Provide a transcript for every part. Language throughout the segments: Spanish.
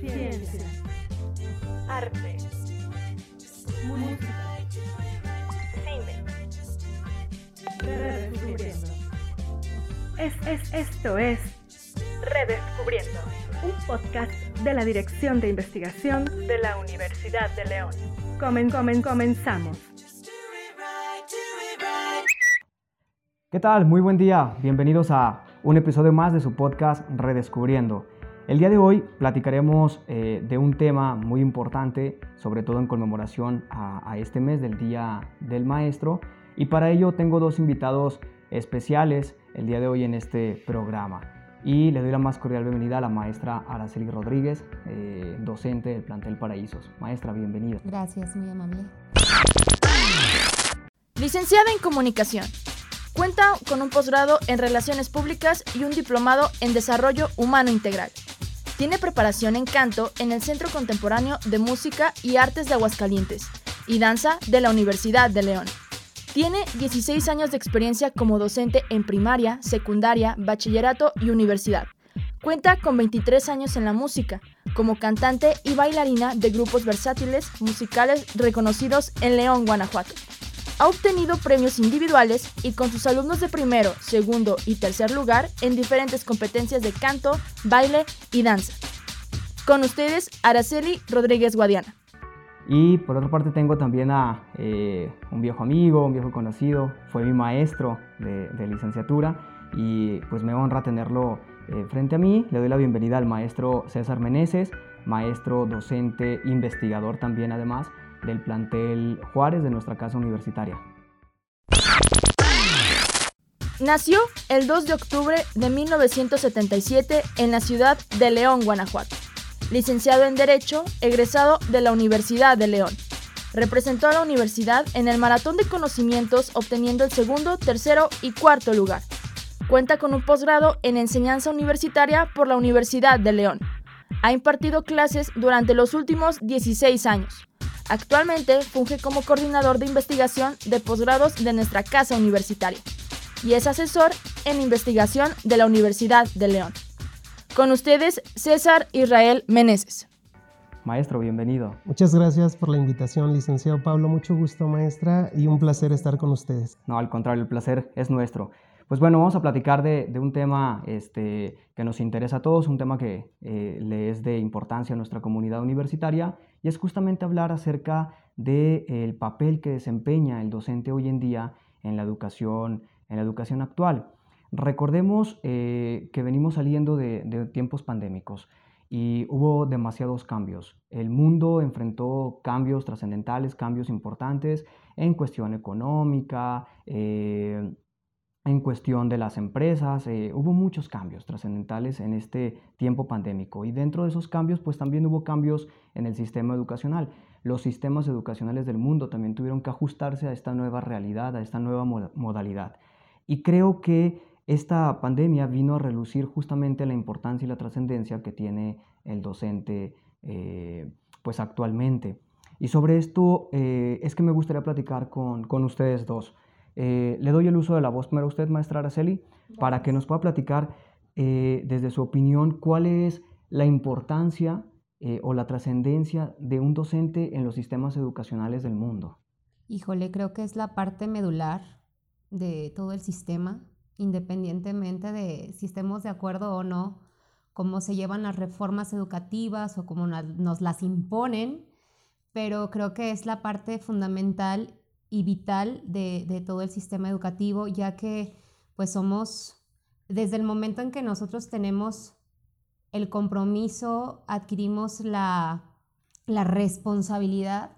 ciencia, arte, música, cine. Redescubriendo. Es, es, esto es Redescubriendo, un podcast de la Dirección de Investigación de la Universidad de León. Comen, comen, comenzamos. ¿Qué tal? Muy buen día. Bienvenidos a un episodio más de su podcast Redescubriendo. El día de hoy platicaremos eh, de un tema muy importante, sobre todo en conmemoración a, a, este mes del Día del Maestro. Y para ello tengo dos invitados especiales el día de hoy en este programa. Y le doy la más cordial bienvenida a la maestra Araceli Rodríguez, eh, docente del plantel Paraísos. Maestra, bienvenida. Gracias, muy amable. Licenciada en Comunicación. Cuenta con un posgrado en Relaciones Públicas y un diplomado en Desarrollo Humano Integral. Tiene preparación en canto en el Centro Contemporáneo de Música y Artes de Aguascalientes y danza de la Universidad de León. Tiene 16 años de experiencia como docente en primaria, secundaria, bachillerato y universidad. Cuenta con 23 años en la música, como cantante y bailarina de grupos versátiles musicales reconocidos en León, Guanajuato. Ha obtenido premios individuales y con sus alumnos de primero, segundo y tercer lugar en diferentes competencias de canto, baile y danza. Con ustedes, Araceli Rodríguez Guadiana. Y por otra parte tengo también a eh, un viejo amigo, un viejo conocido, fue mi maestro de, de licenciatura y pues me honra tenerlo eh, frente a mí. Le doy la bienvenida al maestro César Meneses, maestro docente, investigador también además del plantel Juárez de nuestra casa universitaria. Nació el 2 de octubre de 1977 en la ciudad de León, Guanajuato. Licenciado en Derecho, egresado de la Universidad de León. Representó a la universidad en el Maratón de Conocimientos obteniendo el segundo, tercero y cuarto lugar. Cuenta con un posgrado en enseñanza universitaria por la Universidad de León. Ha impartido clases durante los últimos 16 años. Actualmente funge como coordinador de investigación de posgrados de nuestra casa universitaria y es asesor en investigación de la Universidad de León. Con ustedes, César Israel Meneses. Maestro, bienvenido. Muchas gracias por la invitación, licenciado Pablo. Mucho gusto, maestra, y un placer estar con ustedes. No, al contrario, el placer es nuestro. Pues bueno, vamos a platicar de, de un tema este, que nos interesa a todos, un tema que eh, le es de importancia a nuestra comunidad universitaria, y es justamente hablar acerca del de, papel que desempeña el docente hoy en día en la educación, en la educación actual. Recordemos eh, que venimos saliendo de, de, tiempos pandémicos y hubo demasiados cambios. El mundo enfrentó cambios trascendentales, cambios importantes en cuestión económica, eh, en cuestión de las empresas, eh, hubo muchos cambios trascendentales en este tiempo pandémico y dentro de esos cambios pues también hubo cambios en el sistema educacional. Los sistemas educacionales del mundo también tuvieron que ajustarse a esta nueva realidad, a esta nueva modalidad. Y creo que esta pandemia vino a relucir justamente la importancia y la trascendencia que tiene el docente eh, pues actualmente. Y sobre esto eh, es que me gustaría platicar con, con ustedes dos. Eh, le doy el uso de la voz primero a usted, maestra Araceli, Gracias. para que nos pueda platicar eh, desde su opinión cuál es la importancia eh, o la trascendencia de un docente en los sistemas educacionales del mundo. Híjole, creo que es la parte medular de todo el sistema, independientemente de si estemos de acuerdo o no, cómo se llevan las reformas educativas o cómo nos las imponen, pero creo que es la parte fundamental y vital de, de, todo el sistema educativo, ya que pues somos, desde el momento en que nosotros tenemos el compromiso, adquirimos la, la responsabilidad,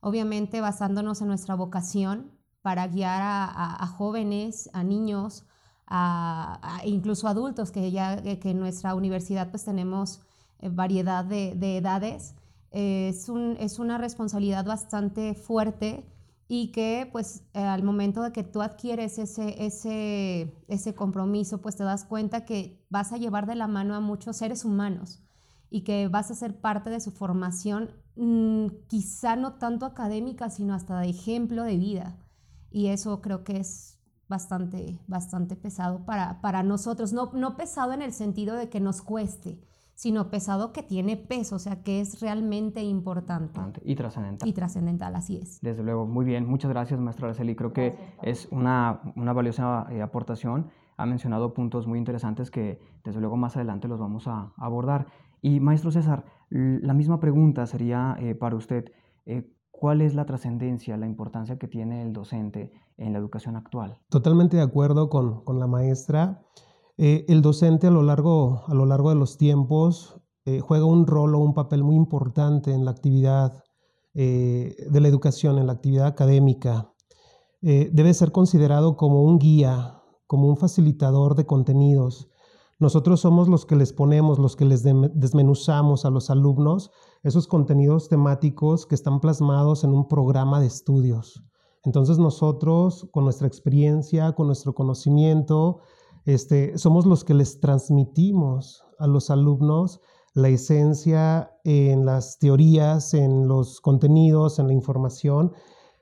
obviamente basándonos en nuestra vocación para guiar a, jóvenes, a niños, a, incluso adultos, que ya que en nuestra universidad pues tenemos eh, variedad de, de edades. Eh, es, un, es una responsabilidad bastante fuerte y que pues eh, al momento de que tú adquieres ese, ese, ese compromiso, pues te das cuenta que vas a llevar de la mano a muchos seres humanos y que vas a ser parte de su formación, mmm, quizá no tanto académica, sino hasta de ejemplo de vida. Y eso creo que es bastante, bastante pesado para, para nosotros. No, no pesado en el sentido de que nos cueste, sino pesado que tiene peso, o sea, que es realmente importante. Y trascendental. Y trascendental, así es. Desde luego, muy bien. Muchas gracias, maestra Araceli. Creo que es una, una valiosa eh, aportación. Ha mencionado puntos muy interesantes que, desde luego, más adelante los vamos a abordar. Y, maestro César, la misma pregunta sería eh, para usted. Eh, ¿Cuál es la trascendencia, la importancia que tiene el docente en la educación actual? Totalmente de acuerdo con, con la maestra. Eh, el docente a lo largo, a lo largo de los tiempos eh, juega un rol o un papel muy importante en la actividad eh, de la educación, en la actividad académica. debe ser considerado como un guía, como un facilitador de contenidos. Nosotros somos los que les ponemos, los que les desmenuzamos a los alumnos esos contenidos temáticos que están plasmados en un programa de estudios. Entonces nosotros, con nuestra experiencia, con nuestro conocimiento, este, somos los que les transmitimos a los alumnos la esencia en las teorías, en los contenidos, en la información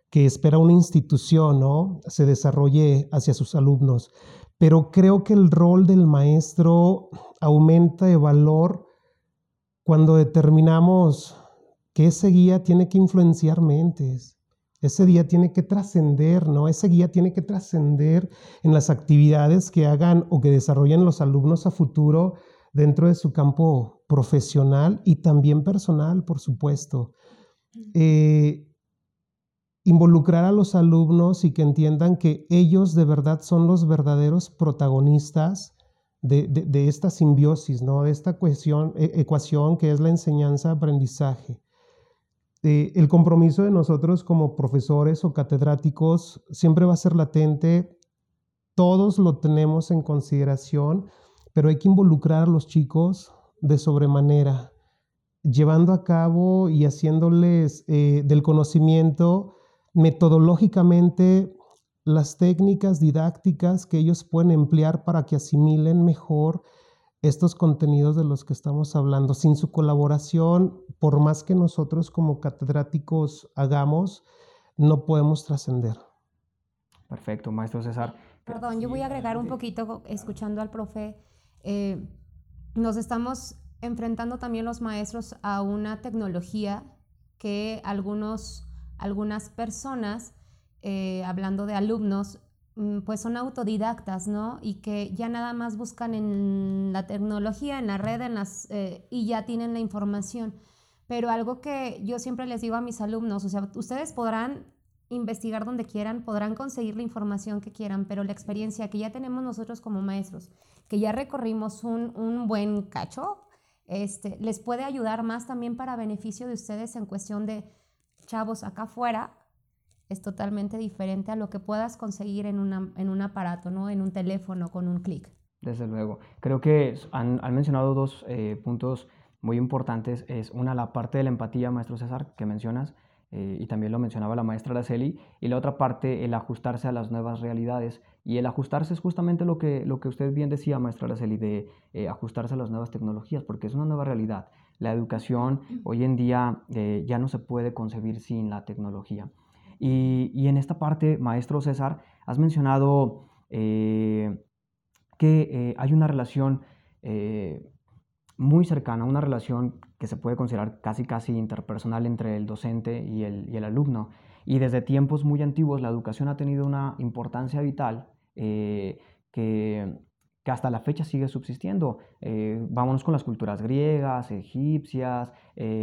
que espera una institución, ¿no? Se desarrolle hacia sus alumnos. Pero creo que el rol del maestro aumenta de valor cuando determinamos que ese guía tiene que influenciar mentes, ese día tiene que trascender, ¿no? Ese guía tiene que trascender en las actividades que hagan o que desarrollen los alumnos a futuro dentro de su campo profesional y también personal, por supuesto. Eh, involucrar a los alumnos y que entiendan que ellos de verdad son los verdaderos protagonistas de, esta simbiosis, ¿no? de esta ecuación, ecuación que es la enseñanza-aprendizaje. Eh, el compromiso de nosotros como profesores o catedráticos siempre va a ser latente, todos lo tenemos en consideración, pero hay que involucrar a los chicos de sobremanera, llevando a cabo y haciéndoles eh, del conocimiento metodológicamente las técnicas didácticas que ellos pueden emplear para que asimilen mejor estos contenidos de los que estamos hablando. Sin su colaboración, por más que nosotros como catedráticos hagamos, no podemos trascender. Perfecto, maestro César. Perdón, yo voy a agregar un poquito, escuchando al profe, eh, nos estamos enfrentando también los maestros a una tecnología que algunos, algunas personas eh, hablando de alumnos, pues son autodidactas, ¿no? Y que ya nada más buscan en la tecnología, en la red, en las, eh, y ya tienen la información. Pero algo que yo siempre les digo a mis alumnos, o sea, ustedes podrán investigar donde quieran, podrán conseguir la información que quieran, pero la experiencia que ya tenemos nosotros como maestros, que ya recorrimos un, un buen cacho, este, les puede ayudar más también para beneficio de ustedes en cuestión de, chavos, acá afuera es totalmente diferente a lo que puedas conseguir en, en un aparato, ¿no? en un teléfono con un clic. Desde luego. Creo que han, mencionado dos eh, puntos muy importantes. Es una, la parte de la empatía, maestro César, que mencionas, eh, y también lo mencionaba la maestra Araceli, y la otra parte, el ajustarse a las nuevas realidades. Y el ajustarse es justamente lo que, lo que usted bien decía, maestra Araceli, de eh, ajustarse a las nuevas tecnologías, porque es una nueva realidad. La educación hoy en día ya no se puede concebir sin la tecnología. Y, en esta parte, maestro César, has mencionado eh, que eh, hay una relación eh, muy cercana, una relación que se puede considerar casi casi interpersonal entre el docente y el, alumno. Y desde tiempos muy antiguos la educación ha tenido una importancia vital que, que, hasta la fecha sigue subsistiendo. vámonos con las culturas griegas, egipcias,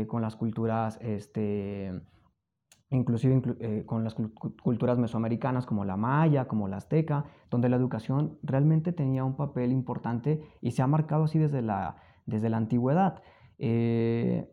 con las culturas este, inclusive eh, con las culturas mesoamericanas como la maya, como la azteca, donde la educación realmente tenía un papel importante y se ha marcado así desde la, desde la antigüedad. Eh,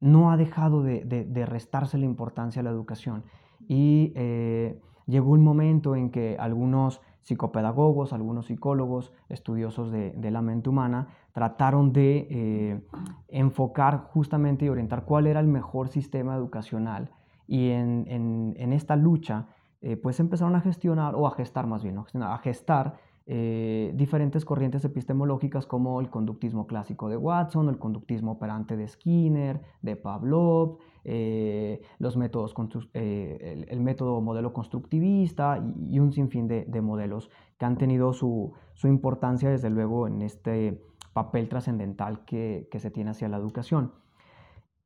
no ha dejado de, restarse la importancia a la educación y eh, llegó un momento en que algunos psicopedagogos, algunos psicólogos, estudiosos de, de la mente humana, trataron de enfocar justamente y orientar cuál era el mejor sistema educacional y en, en, esta lucha, eh, pues empezaron a gestionar, o a gestar más bien, a gestar eh, diferentes corrientes epistemológicas como el conductismo clásico de Watson, el conductismo operante de Skinner, de Pavlov, eh, los métodos, el, método modelo constructivista y, un sinfín de, de, modelos que han tenido su, su, importancia desde luego en este papel trascendental que, se tiene hacia la educación.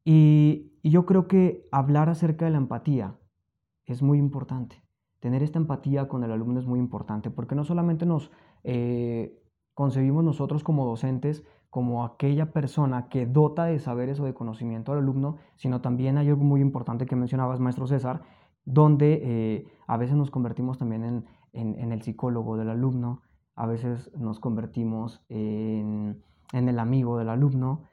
Y, yo creo que hablar acerca de la empatía es muy importante. Tener esta empatía con el alumno es muy importante porque no solamente nos eh, concebimos nosotros como docentes como aquella persona que dota de saberes o de conocimiento al alumno, sino también hay algo muy importante que mencionabas, maestro César, donde eh, a veces nos convertimos también en, el psicólogo del alumno, a veces nos convertimos en, el amigo del alumno,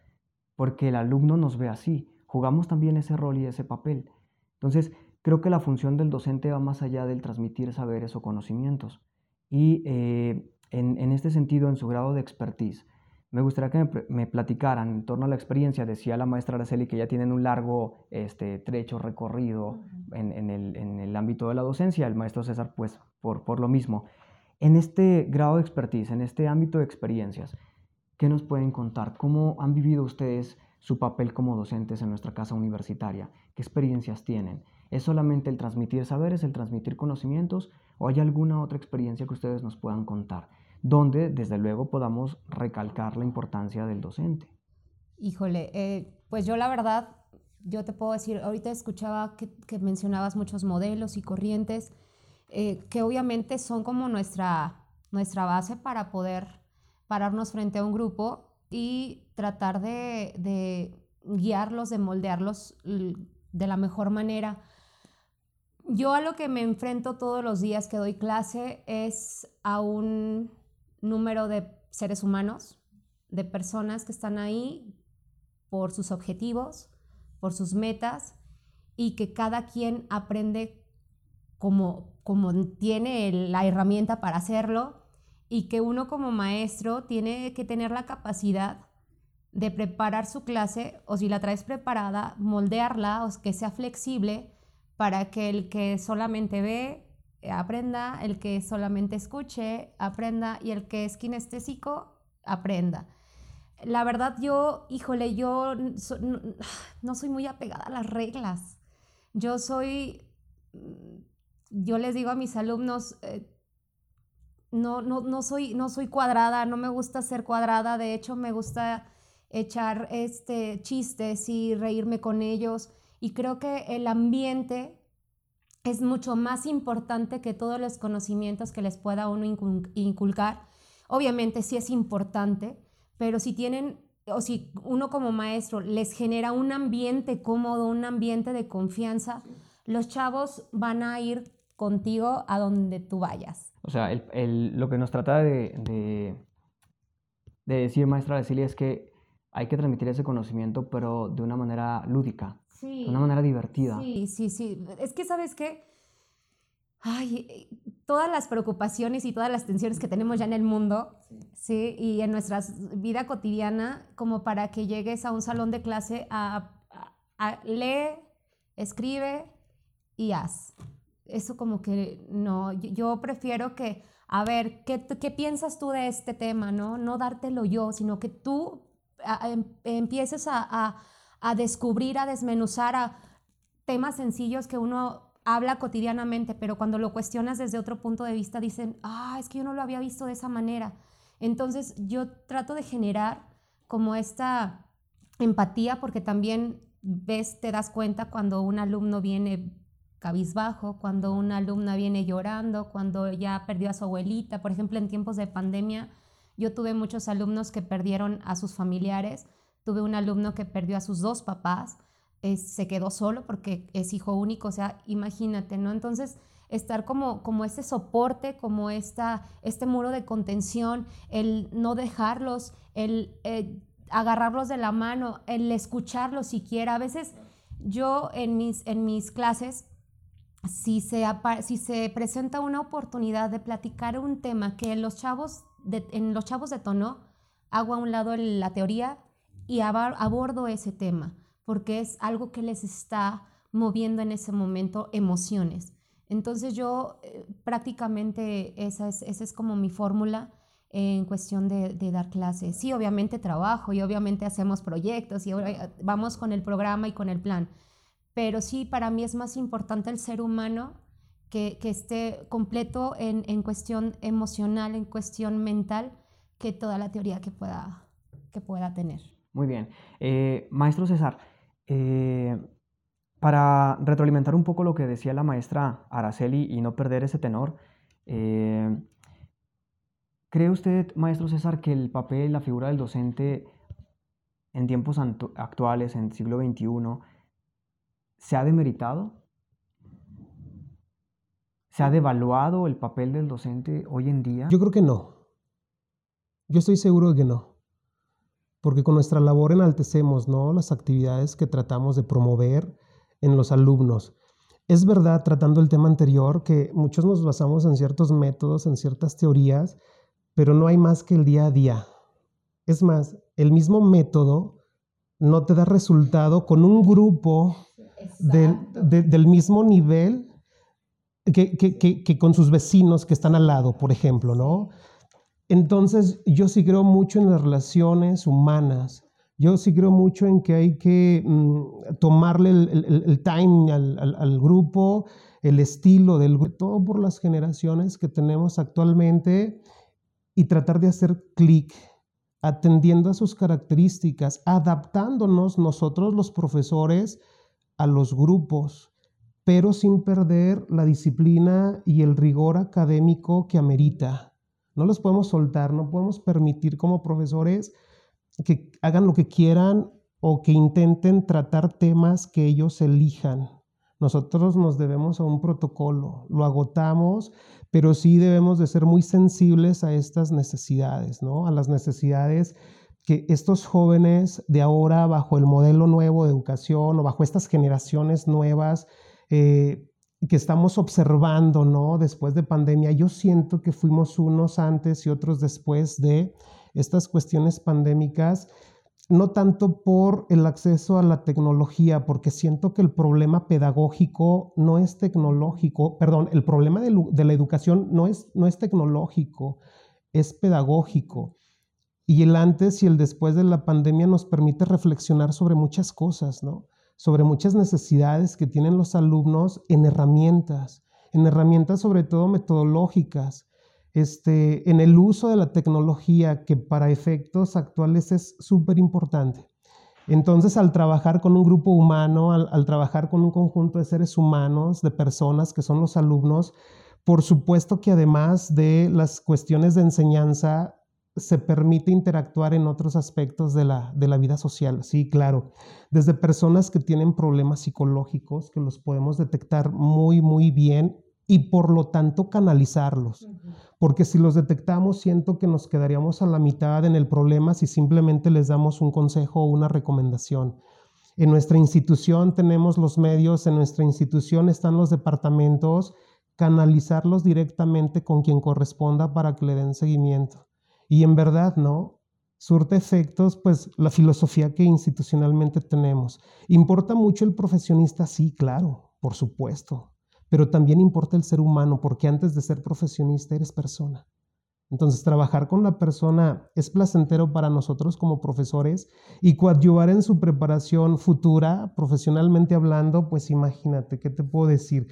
porque el alumno nos ve así, jugamos también ese rol y ese papel. Entonces, creo que la función del docente va más allá del transmitir saberes o conocimientos. Y eh, en, en, este sentido, en su grado de expertise, me gustaría que me, platicaran en torno a la experiencia. Decía la maestra Araceli que ya tienen un largo este, trecho recorrido en, el, ámbito de la docencia, el maestro César, pues por, por lo mismo. En este grado de expertise, en este ámbito de experiencias, ¿qué nos pueden contar? ¿Cómo han vivido ustedes su papel como docentes en nuestra casa universitaria? ¿Qué experiencias tienen? ¿Es solamente el transmitir saberes, el transmitir conocimientos o hay alguna otra experiencia que ustedes nos puedan contar? donde desde luego podamos recalcar la importancia del docente. Híjole, eh, pues yo la verdad, yo te puedo decir, ahorita escuchaba que, mencionabas muchos modelos y corrientes, eh, que obviamente son como nuestra, nuestra base para poder pararnos frente a un grupo y tratar de, guiarlos, de moldearlos de la mejor manera. Yo a lo que me enfrento todos los días que doy clase es a un número de seres humanos, de personas que están ahí por sus objetivos, por sus metas y que cada quien aprende como, como tiene la herramienta para hacerlo y que uno como maestro tiene que tener la capacidad de preparar su clase o si la traes preparada, moldearla o que sea flexible para que el que solamente ve aprenda, el que solamente escuche, aprenda, y el que es kinestésico, aprenda. La verdad, yo, híjole, yo no soy muy apegada a las reglas. Yo soy, yo les digo a mis alumnos, eh, no, no, no, soy, no soy cuadrada, no me gusta ser cuadrada, de hecho me gusta echar este, chistes y reírme con ellos. Y creo que el ambiente es mucho más importante que todos los conocimientos que les pueda uno inculcar. Obviamente sí es importante, pero si tienen o si uno como maestro les genera un ambiente cómodo, un ambiente de confianza, los chavos van a ir contigo a donde tú vayas. O sea, lo que nos trata de, de, de decir maestra Cecilia es que hay que transmitir ese conocimiento, pero de una manera lúdica, de una manera divertida. Sí, sí, sí. Es que, ¿sabes qué? Ay, todas las preocupaciones y todas las tensiones que tenemos ya en el mundo, sí, y en nuestra vida cotidiana, como para que llegues a un salón de clase a, a, lee, escribe y haz. Eso como que no, yo prefiero que, a ver, ¿qué, ¿qué piensas tú de este tema? No, no dártelo yo, sino que tú em, empieces a a descubrir, a desmenuzar a temas sencillos que uno habla cotidianamente, pero cuando lo cuestionas desde otro punto de vista dicen, ah, es que yo no lo había visto de esa manera. Entonces yo trato de generar como esta empatía porque también ves, te das cuenta cuando un alumno viene cabizbajo, cuando una alumna viene llorando, cuando ya perdió a su abuelita. Por ejemplo, en tiempos de pandemia, yo tuve muchos alumnos que perdieron a sus familiares Tuve un alumno que perdió a sus dos papás, se quedó solo porque es hijo único, o sea, imagínate, ¿no? Entonces, estar como, como ese soporte, como esta, este muro de contención, el no dejarlos, el eh, agarrarlos de la mano, el escucharlos siquiera. A veces yo en mis, en mis clases, si se, si se presenta una oportunidad de platicar un tema que los chavos de, en los chavos detonó, hago a un lado la teoría y abordo ese tema, porque es algo que les está moviendo en ese momento emociones. Entonces yo eh, prácticamente esa es, esa es como mi fórmula en cuestión de, dar clases. Sí, obviamente trabajo y obviamente hacemos proyectos y vamos con el programa y con el plan, pero sí, para mí es más importante el ser humano que, esté completo en, cuestión emocional, en cuestión mental, que toda la teoría que pueda que pueda tener. Muy bien. Eh, maestro César, eh, para retroalimentar un poco lo que decía la maestra Araceli y no perder ese tenor, eh, ¿cree usted, maestro César, que el papel, la figura del docente en tiempos actuales, en siglo XXI, se ha demeritado? ¿Se ha devaluado el papel del docente hoy en día? Yo creo que no. Yo estoy seguro de que no. Porque con nuestra labor enaltecemos ¿no? las actividades que tratamos de promover en los alumnos. Es verdad, tratando el tema anterior, que muchos nos basamos en ciertos métodos, en ciertas teorías, pero no hay más que el día a día. Es más, el mismo método no te da resultado con un grupo del mismo nivel que, que, con sus vecinos que están al lado, por ejemplo, ¿no? Entonces, yo sí creo mucho en las relaciones humanas. Yo sí creo mucho en que hay que mm, tomarle el, el, time al, al, grupo, el estilo del grupo, todo por las generaciones que tenemos actualmente y tratar de hacer clic atendiendo a sus características, adaptándonos nosotros los profesores a los grupos, pero sin perder la disciplina y el rigor académico que amerita. No los podemos soltar, no podemos permitir como profesores que hagan lo que quieran o que intenten tratar temas que ellos elijan. Nosotros nos debemos a un protocolo, lo agotamos, pero sí debemos de ser muy sensibles a estas necesidades, ¿no? A las necesidades que estos jóvenes de ahora, bajo el modelo nuevo de educación o bajo estas generaciones nuevas, eh, que estamos observando, ¿no? Después de pandemia, yo siento que fuimos unos antes y otros después de estas cuestiones pandémicas, no tanto por el acceso a la tecnología, porque siento que el problema pedagógico no es tecnológico, perdón, el problema de, de la educación no es, no es tecnológico, es pedagógico. Y el antes y el después de la pandemia nos permite reflexionar sobre muchas cosas, ¿no? sobre muchas necesidades que tienen los alumnos en herramientas, en herramientas sobre todo metodológicas, este, en el uso de la tecnología que para efectos actuales es súper importante. Entonces, al trabajar con un grupo humano, al, al, trabajar con un conjunto de seres humanos, de personas que son los alumnos, por supuesto que además de las cuestiones de enseñanza, se permite interactuar en otros aspectos de la, de la vida social. Sí, claro. Desde personas que tienen problemas psicológicos, que los podemos detectar muy, muy bien y por lo tanto canalizarlos. Porque si los detectamos, siento que nos quedaríamos a la mitad en el problema si simplemente les damos un consejo o una recomendación. En nuestra institución tenemos los medios, en nuestra institución están los departamentos, canalizarlos directamente con quien corresponda para que le den seguimiento. Y en verdad, ¿no? Surte efectos, pues, la filosofía que institucionalmente tenemos. ¿Importa mucho el profesionista? Sí, claro, por supuesto. Pero también importa el ser humano, porque antes de ser profesionista eres persona. Entonces, trabajar con la persona es placentero para nosotros como profesores y coadyuvar en su preparación futura, profesionalmente hablando, pues imagínate, ¿qué te puedo decir?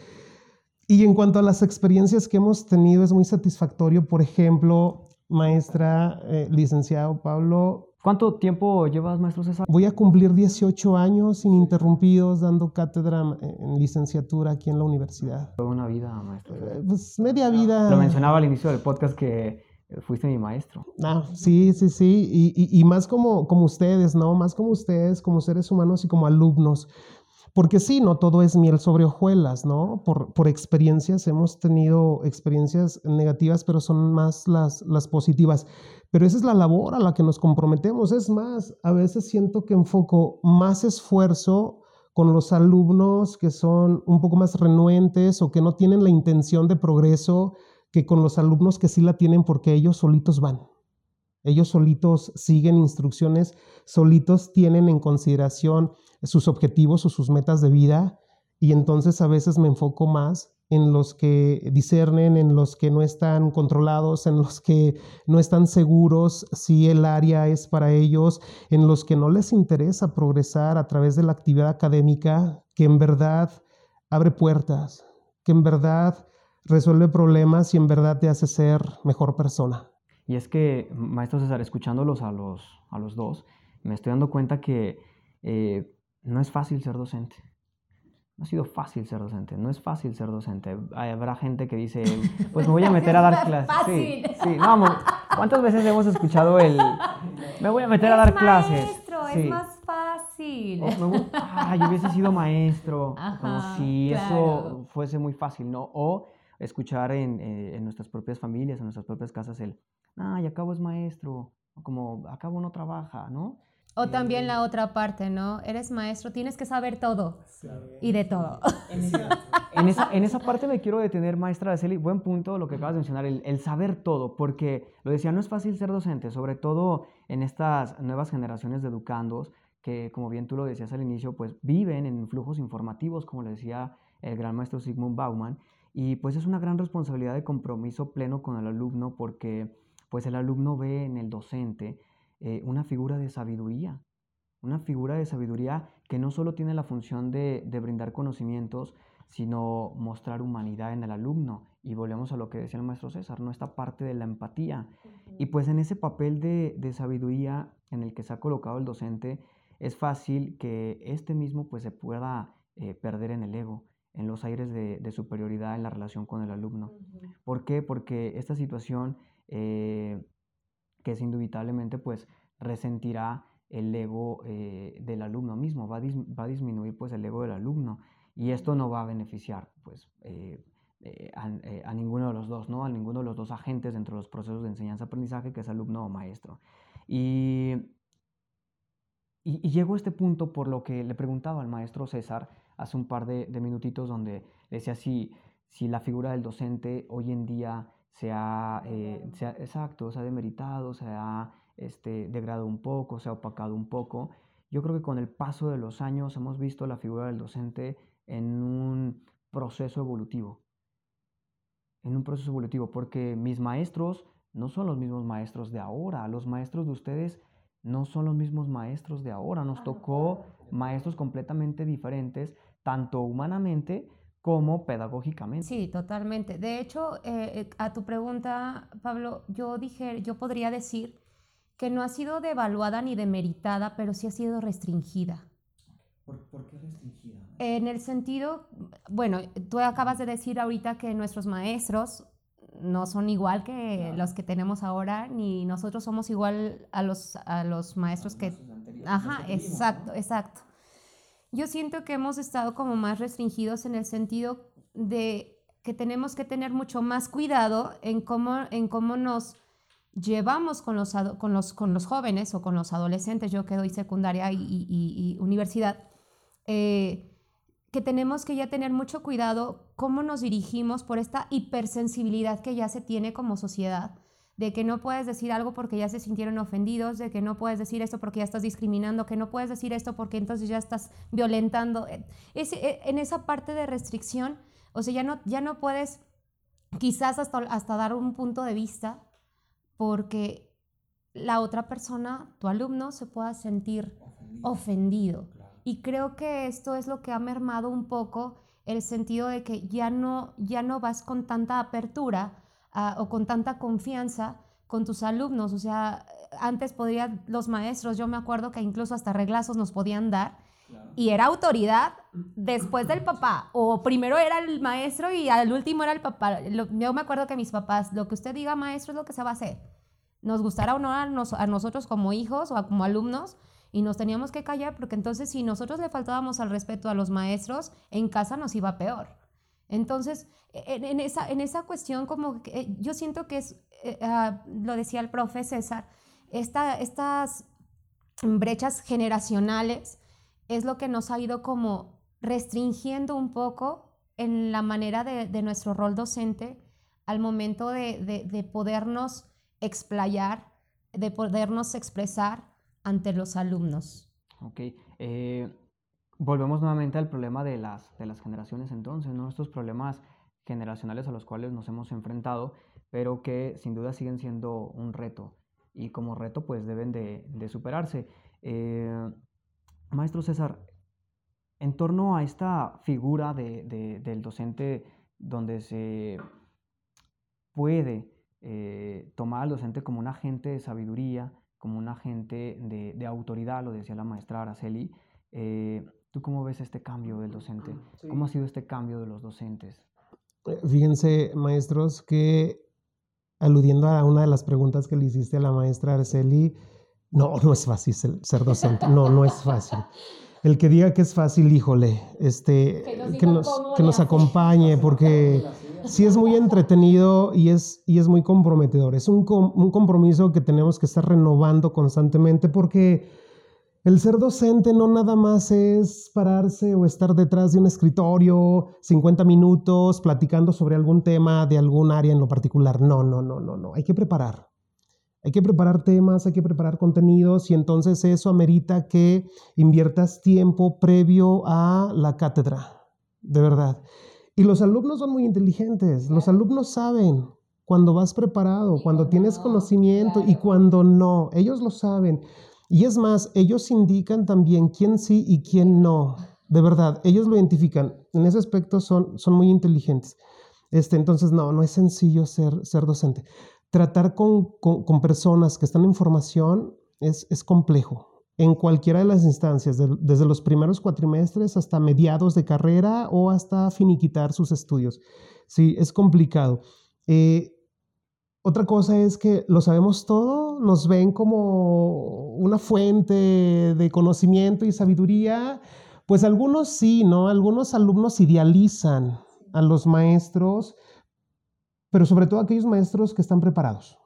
Y en cuanto a las experiencias que hemos tenido, es muy satisfactorio, por ejemplo, maestra, eh, licenciado Pablo. ¿Cuánto tiempo llevas, maestro César? Voy a cumplir 18 años ininterrumpidos dando cátedra en licenciatura aquí en la universidad. Fue una vida, maestro. Eh, pues media vida. Lo mencionaba al inicio del podcast que fuiste mi maestro. Ah, sí, sí, sí. Y, y, y más como, como ustedes, ¿no? Más como ustedes, como seres humanos y como alumnos. Porque sí, no todo es miel sobre hojuelas, ¿no? Por, experiencias hemos tenido experiencias negativas, pero son más las positivas. Pero esa es la labor a la que nos comprometemos. Es más, a veces siento que enfoco más esfuerzo con los alumnos que son un poco más renuentes o que no tienen la intención de progreso que con los alumnos que sí la tienen porque ellos solitos van. Ellos solitos siguen instrucciones, solitos tienen en consideración sus objetivos o sus metas de vida y entonces a veces me enfoco más en los que discernen, en los que no están controlados, en los que no están seguros si el área es para ellos, en los que no les interesa progresar a través de la actividad académica, que en verdad abre puertas, que en verdad resuelve problemas y en verdad te hace ser mejor persona. Y es que, maestro César, escuchándolos a los, a los dos, me estoy dando cuenta que eh, no es fácil ser docente. No ha sido fácil ser docente, no es fácil ser docente. Habrá gente que dice, pues me voy a meter a dar clases. Sí, sí, vamos. ¿Cuántas veces hemos escuchado el, me voy a meter a dar clases? Maestro, es más fácil. ay, yo hubiese sido maestro. como si eso fuese muy fácil, ¿no? O escuchar en, eh, en, nuestras propias familias, en nuestras propias casas el, ay, acabo es maestro, como acabo no trabaja, ¿no? O también la otra parte, ¿no? Eres maestro, tienes que saber todo y de todo. En esa, en esa, parte me quiero detener, maestra Araceli. Buen punto lo que acabas de mencionar, el, el, saber todo, porque lo decía, no es fácil ser docente, sobre todo en estas nuevas generaciones de educandos que, como bien tú lo decías al inicio, pues viven en flujos informativos, como le decía el gran maestro Sigmund Bauman, y pues es una gran responsabilidad de compromiso pleno con el alumno, porque pues el alumno ve en el docente eh, una figura de sabiduría, una figura de sabiduría que no solo tiene la función de, brindar conocimientos, sino mostrar humanidad en el alumno. Y volvemos a lo que decía el maestro César, ¿no? Esta parte de la empatía. Y pues en ese papel de, sabiduría en el que se ha colocado el docente, es fácil que este mismo pues se pueda eh, perder en el ego, en los aires de, superioridad en la relación con el alumno. ¿Por qué? Porque esta situación eh, que es indubitablemente pues resentirá el ego eh, del alumno mismo, va a, va disminuir pues el ego del alumno y esto no va a beneficiar pues eh, a, ninguno de los dos, ¿no? A ninguno de los dos agentes dentro de los procesos de enseñanza-aprendizaje que es alumno o maestro. Y, y, llego a este punto por lo que le preguntaba al maestro César hace un par de, de minutitos donde decía si, si la figura del docente hoy en día se ha, eh, exacto, se ha demeritado, se ha este, degradado un poco, se ha opacado un poco. Yo creo que con el paso de los años hemos visto la figura del docente en un proceso evolutivo. En un proceso evolutivo, porque mis maestros no son los mismos maestros de ahora. Los maestros de ustedes no son los mismos maestros de ahora. Nos tocó maestros completamente diferentes, tanto humanamente como pedagógicamente. Sí, totalmente. De hecho, eh, eh, a tu pregunta, Pablo, yo dije, yo podría decir que no ha sido devaluada ni demeritada, pero sí ha sido restringida. ¿Por, qué restringida? En el sentido, bueno, tú acabas de decir ahorita que nuestros maestros no son igual que los que tenemos ahora, ni nosotros somos igual a los, a los maestros que... Ajá, exacto, exacto yo siento que hemos estado como más restringidos en el sentido de que tenemos que tener mucho más cuidado en cómo, en cómo nos llevamos con los, con, los, con los jóvenes o con los adolescentes, yo que doy secundaria y, universidad, eh, que tenemos que ya tener mucho cuidado cómo nos dirigimos por esta hipersensibilidad que ya se tiene como sociedad de que no puedes decir algo porque ya se sintieron ofendidos, de que no puedes decir esto porque ya estás discriminando, que no puedes decir esto porque entonces ya estás violentando. Eh, eh, en esa parte de restricción, o sea, ya no, ya no puedes quizás hasta, hasta dar un punto de vista porque la otra persona, tu alumno, se pueda sentir ofendido. Y creo que esto es lo que ha mermado un poco el sentido de que ya no, ya no vas con tanta apertura o con tanta confianza con tus alumnos. O sea, antes podrían los maestros, yo me acuerdo que incluso hasta reglazos nos podían dar. Y era autoridad después del papá. O primero era el maestro y al último era el papá. yo me acuerdo que mis papás, lo que usted diga maestro es lo que se va a hacer. Nos gustará o no a, a nosotros como hijos o como alumnos, y nos teníamos que callar porque entonces si nosotros le faltábamos al respeto a los maestros, en casa nos iba peor. Entonces, e, en, esa, en esa cuestión, como eh, yo siento que es, eh, ah, lo decía el profe César, esta, estas brechas generacionales es lo que nos ha ido como restringiendo un poco en la manera de, de nuestro rol docente al momento de, de, de, podernos explayar, de podernos expresar ante los alumnos. Ok. Eh, volvemos nuevamente al problema de las, de las generaciones entonces, ¿no? Estos problemas generacionales a los cuales nos hemos enfrentado, pero que sin duda siguen siendo un reto y como reto pues deben de, superarse. Eh, maestro César, en torno a esta figura de, del docente donde se puede eh, tomar al docente como un agente de sabiduría, como un agente de, autoridad, lo decía la maestra Araceli. Eh, ¿Tú cómo ves este cambio del docente? ¿Cómo ha sido este cambio de los docentes? Eh, fíjense, maestros, que aludiendo a una de las preguntas que le hiciste a la maestra Araceli, no, no es fácil ser docente, no, no es fácil. El que diga que es fácil, híjole, este, que nos, que nos acompañe, porque sí es muy entretenido y es, y es muy comprometedor. Es un, un compromiso que tenemos que estar renovando constantemente porque el ser docente no nada más es pararse o estar detrás de un escritorio 50 minutos platicando sobre algún tema de algún área en lo particular. No, no, no, no, no. Hay que preparar. Hay que preparar temas, hay que preparar contenidos y entonces eso amerita que inviertas tiempo previo a la cátedra, de verdad. Y los alumnos son muy inteligentes, los alumnos saben cuando vas preparado, cuando tienes conocimiento y cuando no, ellos lo saben. Y es más, ellos indican también quién sí y quién no. De verdad, ellos lo identifican. En ese aspecto son, son muy inteligentes. Este, entonces, no, no es sencillo ser, ser docente. Tratar con, con, personas que están en formación es, es complejo en cualquiera de las instancias, desde los primeros cuatrimestres hasta mediados de carrera o hasta finiquitar sus estudios. Sí, es complicado. Eh, otra cosa es que lo sabemos todo, nos ven como una fuente de conocimiento y sabiduría. Pues algunos sí, ¿no? Algunos alumnos idealizan a los maestros, pero sobre todo aquellos maestros que están preparados.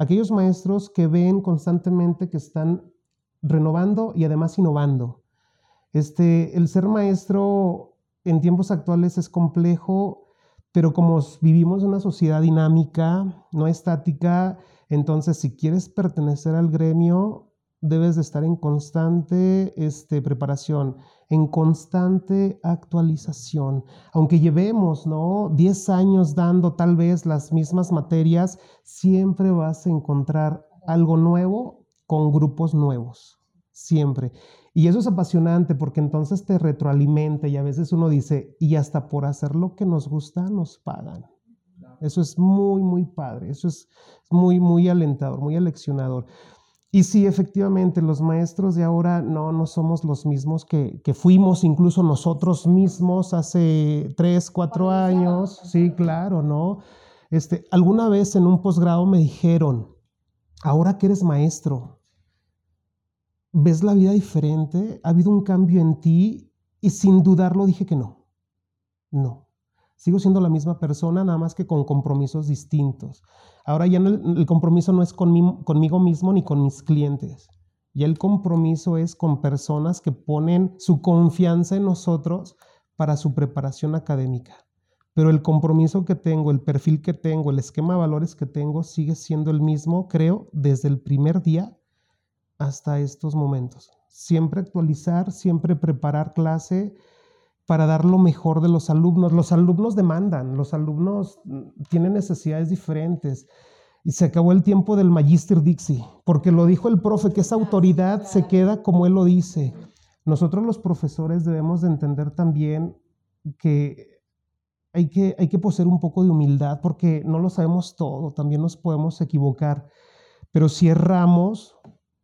Aquellos maestros que ven constantemente que están renovando y además innovando. Este, el ser maestro en tiempos actuales es complejo, pero como vivimos en una sociedad dinámica, no estática, entonces si quieres pertenecer al gremio, debes de estar en constante este, preparación, en constante actualización. Aunque llevemos ¿no? 10 años dando tal vez las mismas materias, siempre vas a encontrar algo nuevo con grupos nuevos siempre. Y eso es apasionante porque entonces te retroalimenta y a veces uno dice, y hasta por hacer lo que nos gusta nos pagan. Eso es muy, muy padre, eso es muy, muy alentador, muy aleccionador. Y sí, efectivamente, los maestros de ahora no, no somos los mismos que, que fuimos incluso nosotros mismos hace tres, cuatro años. Sí, claro, ¿no? Este, alguna vez en un posgrado me dijeron, ahora que eres maestro, ves la vida diferente, ha habido un cambio en ti y sin dudarlo dije que no. No. Sigo siendo la misma persona, nada más que con compromisos distintos. Ahora ya el, compromiso no es conmigo mismo ni con mis clientes. Ya el compromiso es con personas que ponen su confianza en nosotros para su preparación académica. Pero el compromiso que tengo, el perfil que tengo, el esquema de valores que tengo sigue siendo el mismo, creo, desde el primer día hasta estos momentos. Siempre actualizar, siempre preparar clase para dar lo mejor de los alumnos. Los alumnos demandan, los alumnos mm, tienen necesidades diferentes. Y se acabó el tiempo del Magister Dixie, porque lo dijo el profe, que esa autoridad se queda como él lo dice. Nosotros los profesores debemos de entender también que hay que, hay que poseer un poco de humildad, porque no lo sabemos todo, también nos podemos equivocar. Pero si erramos,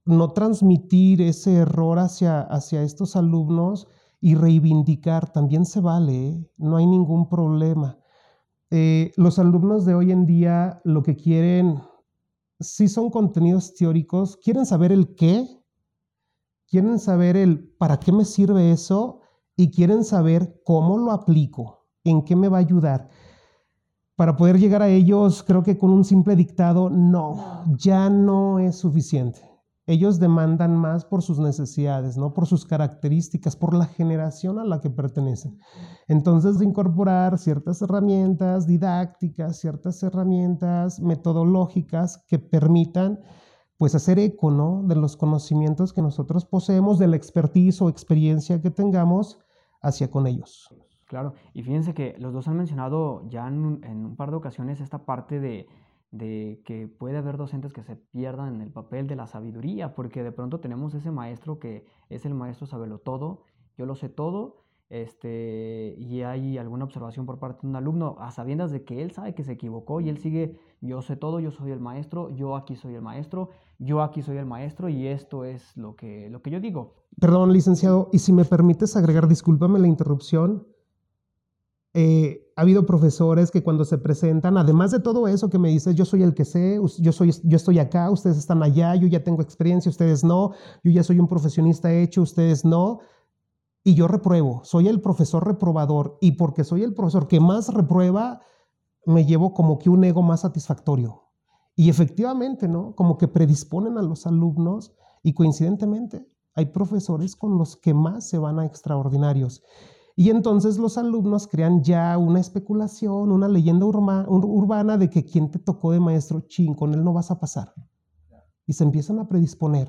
no transmitir ese error hacia, hacia estos alumnos y reivindicar, también se vale, ¿eh? no hay ningún problema. Eh, los alumnos de hoy en día lo que quieren, si son contenidos teóricos, quieren saber el qué, quieren saber el para qué me sirve eso y quieren saber cómo lo aplico, en qué me va a ayudar. Para poder llegar a ellos, creo que con un simple dictado, no, ya no es suficiente ellos demandan más por sus necesidades, ¿no? Por sus características, por la generación a la que pertenecen. Entonces, de incorporar ciertas herramientas didácticas, ciertas herramientas metodológicas que permitan pues hacer eco, ¿no? De los conocimientos que nosotros poseemos, de la expertise o experiencia que tengamos hacia con ellos. Claro, y fíjense que los dos han mencionado ya en un par de ocasiones esta parte de de que puede haber docentes que se pierdan en el papel de la sabiduría, porque de pronto tenemos ese maestro que es el maestro sabelo todo, yo lo sé todo, este, y hay alguna observación por parte de un alumno, a sabiendas de que él sabe que se equivocó y él sigue, yo sé todo, yo soy el maestro, yo aquí soy el maestro, yo aquí soy el maestro y esto es lo que, lo que yo digo. Perdón, licenciado, y si me permites agregar, discúlpame la interrupción, eh, ha habido profesores que cuando se presentan, además de todo eso que me dices, yo soy el que sé, yo, soy, yo estoy acá, ustedes están allá, yo ya tengo experiencia, ustedes no, yo ya soy un profesionista hecho, ustedes no, y yo repruebo, soy el profesor reprobador y porque soy el profesor que más reprueba, me llevo como que un ego más satisfactorio. Y efectivamente, ¿no? Como que predisponen a los alumnos y coincidentemente hay profesores con los que más se van a extraordinarios. Y entonces los alumnos crean ya una especulación, una leyenda urbana de que quien te tocó de maestro, ching, con él no vas a pasar. Y se empiezan a predisponer.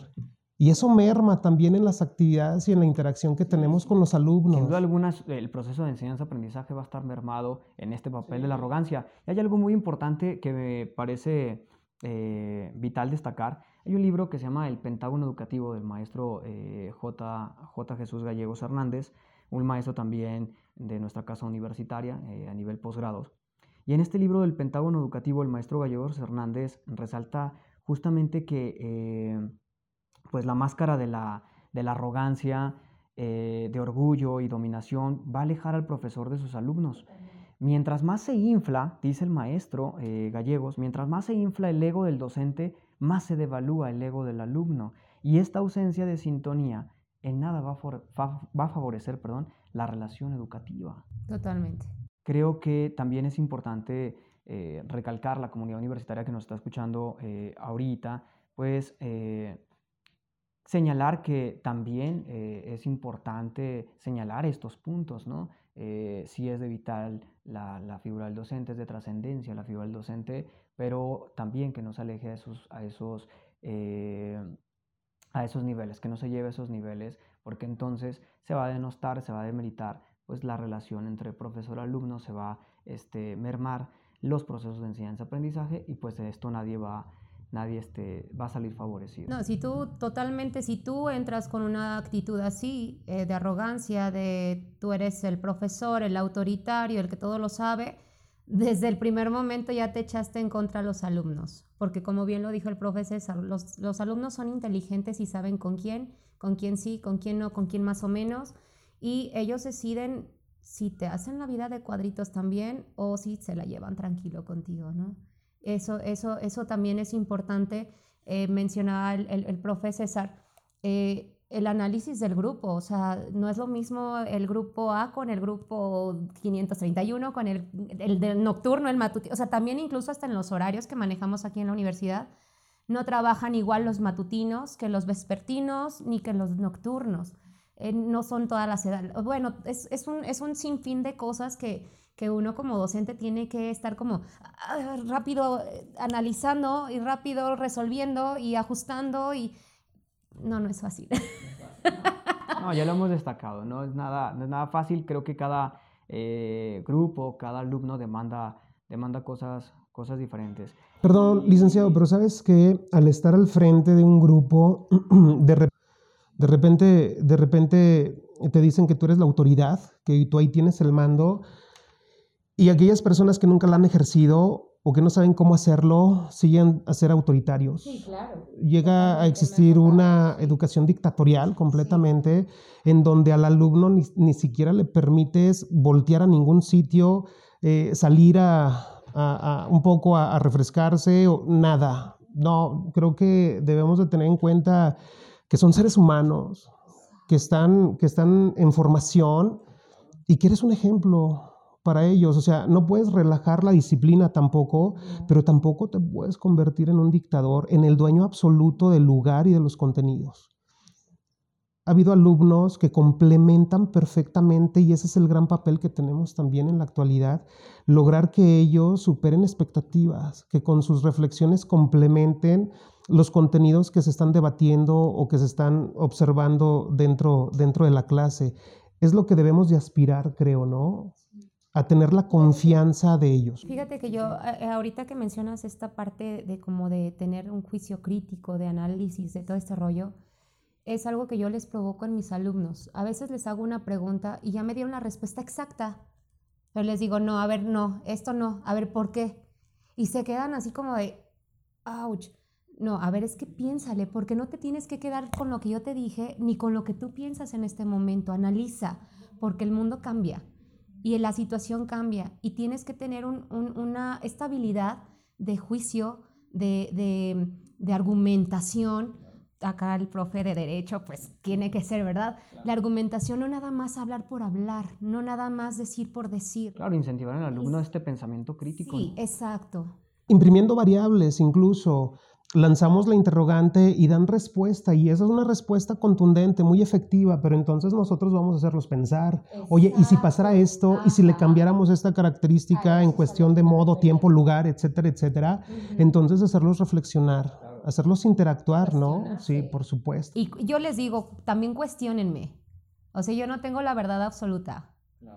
Y eso merma también en las actividades y en la interacción que tenemos con los alumnos. Sin duda alguna, el proceso de enseñanza-aprendizaje va a estar mermado en este papel de la arrogancia. Y hay algo muy importante que me parece eh, vital destacar. Hay un libro que se llama El Pentágono Educativo del maestro eh, J. J. Jesús Gallegos Hernández, un maestro también de nuestra casa universitaria eh, a nivel posgrados. Y en este libro del Pentágono Educativo, el maestro Gallegos Hernández resalta justamente que pues la máscara de la, arrogancia, eh, de orgullo y dominación va a alejar al profesor de sus alumnos. Mientras más se infla, dice el maestro eh, Gallegos, mientras más se infla el ego del docente, más se devalúa el ego del alumno. Y esta ausencia de sintonía en nada va a, favorecer perdón, la relación educativa. Totalmente. Creo que también es importante eh, recalcar la comunidad universitaria que nos está escuchando ahorita, pues señalar que también eh, es importante señalar estos puntos, ¿no? Eh, si es de vital la, figura del docente, es de trascendencia la figura del docente, pero también que no se aleje a esos, a esos, eh, a esos niveles, que no se lleve a esos niveles, porque entonces se va a denostar, se va a demeritar pues la relación entre profesor-alumno, se va a este, mermar los procesos de enseñanza-aprendizaje y pues de esto nadie va nadie este, va a salir favorecido. No, si tú totalmente, si tú entras con una actitud así, eh, de arrogancia, de tú eres el profesor, el autoritario, el que todo lo sabe, desde el primer momento ya te echaste en contra los alumnos, porque como bien lo dijo el profesor, los, los alumnos son inteligentes y saben con quién, con quién sí, con quién no, con quién más o menos, y ellos deciden si te hacen la vida de cuadritos también o si se la llevan tranquilo contigo, ¿no? Eso, eso, eso también es importante. Eh, el, el, César, eh, el análisis del grupo, o sea, no es lo mismo el grupo A con el grupo 531, con el, el nocturno, el matutino, o sea, también incluso hasta en los horarios que manejamos aquí en la universidad, no trabajan igual los matutinos que los vespertinos ni que los nocturnos. Eh, no son todas las edades. Bueno, es, es, un, es un sinfín de cosas que, que uno como docente tiene que estar como ah, rápido eh, analizando y rápido resolviendo y ajustando y no, no es fácil. No, ya lo hemos destacado, no es nada, no es nada fácil, creo que cada eh, grupo, cada alumno demanda, demanda cosas, cosas diferentes. Perdón, licenciado, pero sabes que al estar al frente de un grupo, de, de, repente, de repente te dicen que tú eres la autoridad, que tú ahí tienes el mando, y aquellas personas que nunca la han ejercido o que no saben cómo hacerlo, siguen a ser autoritarios. Sí, claro. Llega a existir una educación dictatorial completamente, en donde al alumno ni, siquiera le permites voltear a ningún sitio, eh, salir a, un poco a, refrescarse, o nada. No, creo que debemos de tener en cuenta que son seres humanos, que están, que están en formación y que eres un ejemplo para ellos. O sea, no puedes relajar la disciplina tampoco, pero tampoco te puedes convertir en un dictador, en el dueño absoluto del lugar y de los contenidos. Ha habido alumnos que complementan perfectamente y ese es el gran papel que tenemos también en la actualidad, lograr que ellos superen expectativas, que con sus reflexiones complementen los contenidos que se están debatiendo o que se están observando dentro, dentro de la clase. Es lo que debemos de aspirar, creo, ¿no? A tener la confianza de ellos. Fíjate que yo, eh, ahorita que mencionas esta parte de como de tener un juicio crítico, de análisis, de todo este rollo, es algo que yo les provoco en mis alumnos. A veces les hago una pregunta y ya me dieron la respuesta exacta. Pero les digo, no, a ver, no, esto no, a ver, ¿por qué? Y se quedan así como de, ouch. No, a ver, es que piénsale, porque no te tienes que quedar con lo que yo te dije ni con lo que tú piensas en este momento. Analiza, porque el mundo cambia y la situación cambia y tienes que tener una estabilidad de juicio, de, de, argumentación. Acá el profe de derecho, pues tiene que ser, ¿verdad? La argumentación no nada más hablar por hablar, no nada más decir por decir. Claro, incentivar al alumno este pensamiento crítico. Sí, exacto. Imprimiendo variables incluso, lanzamos la interrogante y dan respuesta y esa es una respuesta contundente, muy efectiva, pero entonces nosotros vamos a hacerlos pensar, oye, ¿y si pasara esto? ¿Y si le cambiáramos esta característica en cuestión de modo, tiempo, lugar, etcétera, etcétera? Entonces hacerlos reflexionar, hacerlos interactuar, ¿no? Sí, por supuesto. Y yo les digo, también cuestionenme. O sea, yo no tengo la verdad absoluta.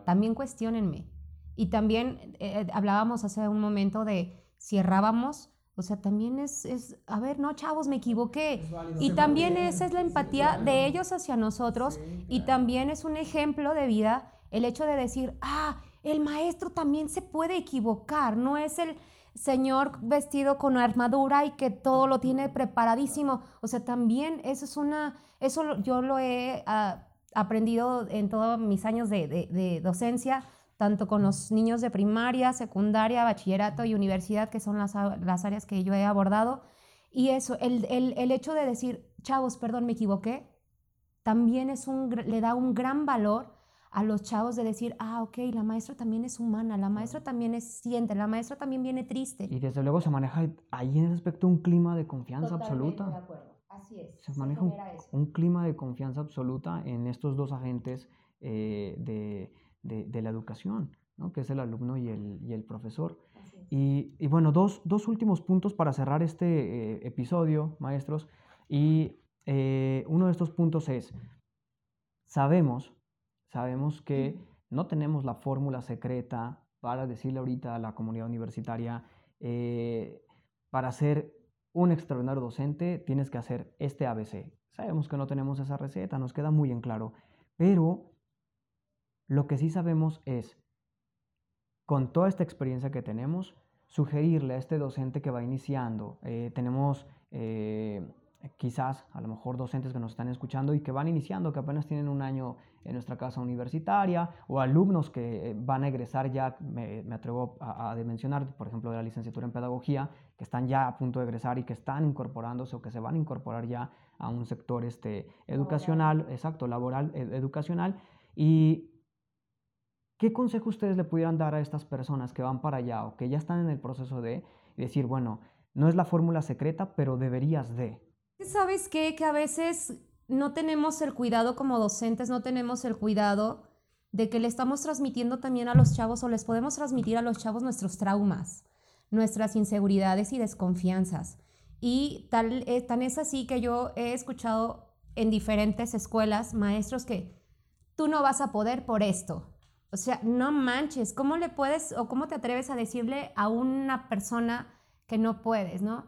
También cuestionenme. Y también eh, eh, hablábamos hace un momento de si errábamos, o sea, también es, es, a ver, no, chavos, me equivoqué. y también esa es la empatía de ellos hacia nosotros y también es un ejemplo de vida el hecho de decir, ah, el maestro también se puede equivocar, no es el señor vestido con armadura y que todo lo tiene preparadísimo. O sea, también eso es una, eso yo lo he ah, aprendido en todos mis años de, de, de docencia tanto con los niños de primaria, secundaria, bachillerato y universidad, que son las, áreas que yo he abordado. Y eso, el, hecho de decir, chavos, perdón, me equivoqué, también es un, le da un gran valor a los chavos de decir, ah, ok, la maestra también es humana, la maestra también es siente, la maestra también viene triste. Y desde luego se maneja ahí en ese aspecto un clima de confianza absoluta. De acuerdo. Así es. Se, maneja un, clima de confianza absoluta en estos dos agentes eh, de de, la educación, ¿no? que es el alumno y el, y el profesor. Y, y, bueno, dos, dos, últimos puntos para cerrar este eh, episodio, maestros. Y eh, uno de estos puntos es, sabemos, sabemos que no tenemos la fórmula secreta para decirle ahorita a la comunidad universitaria, eh, para ser un extraordinario docente tienes que hacer este ABC. Sabemos que no tenemos esa receta, nos queda muy en claro, pero lo que sí sabemos es, con toda esta experiencia que tenemos, sugerirle a este docente que va iniciando, eh, tenemos eh, quizás a lo mejor docentes que nos están escuchando y que van iniciando, que apenas tienen un año en nuestra casa universitaria, o alumnos que eh, van a egresar ya, me, atrevo a, a, mencionar, por ejemplo, de la licenciatura en pedagogía, que están ya a punto de egresar y que están incorporándose o que se van a incorporar ya a un sector este, educacional, exacto, laboral, educacional, y ¿Qué consejo ustedes le pudieran dar a estas personas que van para allá o que ya están en el proceso de decir, bueno, no es la fórmula secreta, pero deberías de? ¿Sabes qué? Que a veces no tenemos el cuidado como docentes, no tenemos el cuidado de que le estamos transmitiendo también a los chavos o les podemos transmitir a los chavos nuestros traumas, nuestras inseguridades y desconfianzas. Y tal, eh, tan es así que yo he escuchado en diferentes escuelas maestros que tú no vas a poder por esto, o sea, no manches, ¿cómo le puedes o cómo te atreves a decirle a una persona que no puedes, ¿no?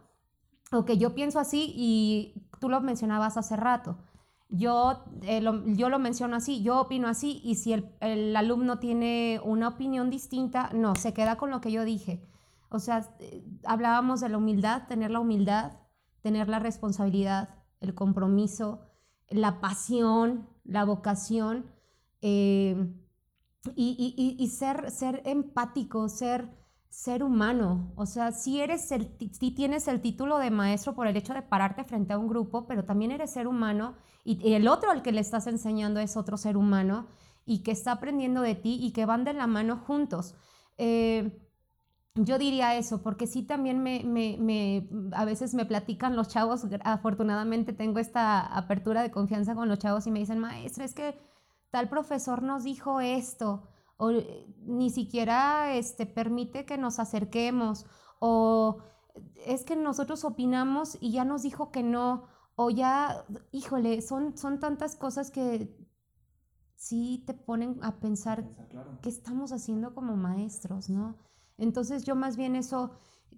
O que yo pienso así y tú lo mencionabas hace rato. Yo, eh, lo, yo lo menciono así, yo opino así y si el, alumno tiene una opinión distinta, no, se queda con lo que yo dije. O sea, eh, hablábamos de la humildad, tener la humildad, tener la responsabilidad, el compromiso, la pasión, la vocación. Eh, y, ser, ser empático, ser, ser humano. O sea, si eres el, tienes el título de maestro por el hecho de pararte frente a un grupo, pero también eres ser humano y, el otro al que le estás enseñando es otro ser humano y que está aprendiendo de ti y que van de la mano juntos. Eh, yo diría eso, porque sí también me, me, me, a veces me platican los chavos, afortunadamente tengo esta apertura de confianza con los chavos y me dicen, maestra, es que tal profesor nos dijo esto, o eh, ni siquiera este, permite que nos acerquemos, o es que nosotros opinamos y ya nos dijo que no, o ya, híjole, son, son tantas cosas que sí te ponen a pensar qué estamos haciendo como maestros, ¿no? Entonces yo más bien eso,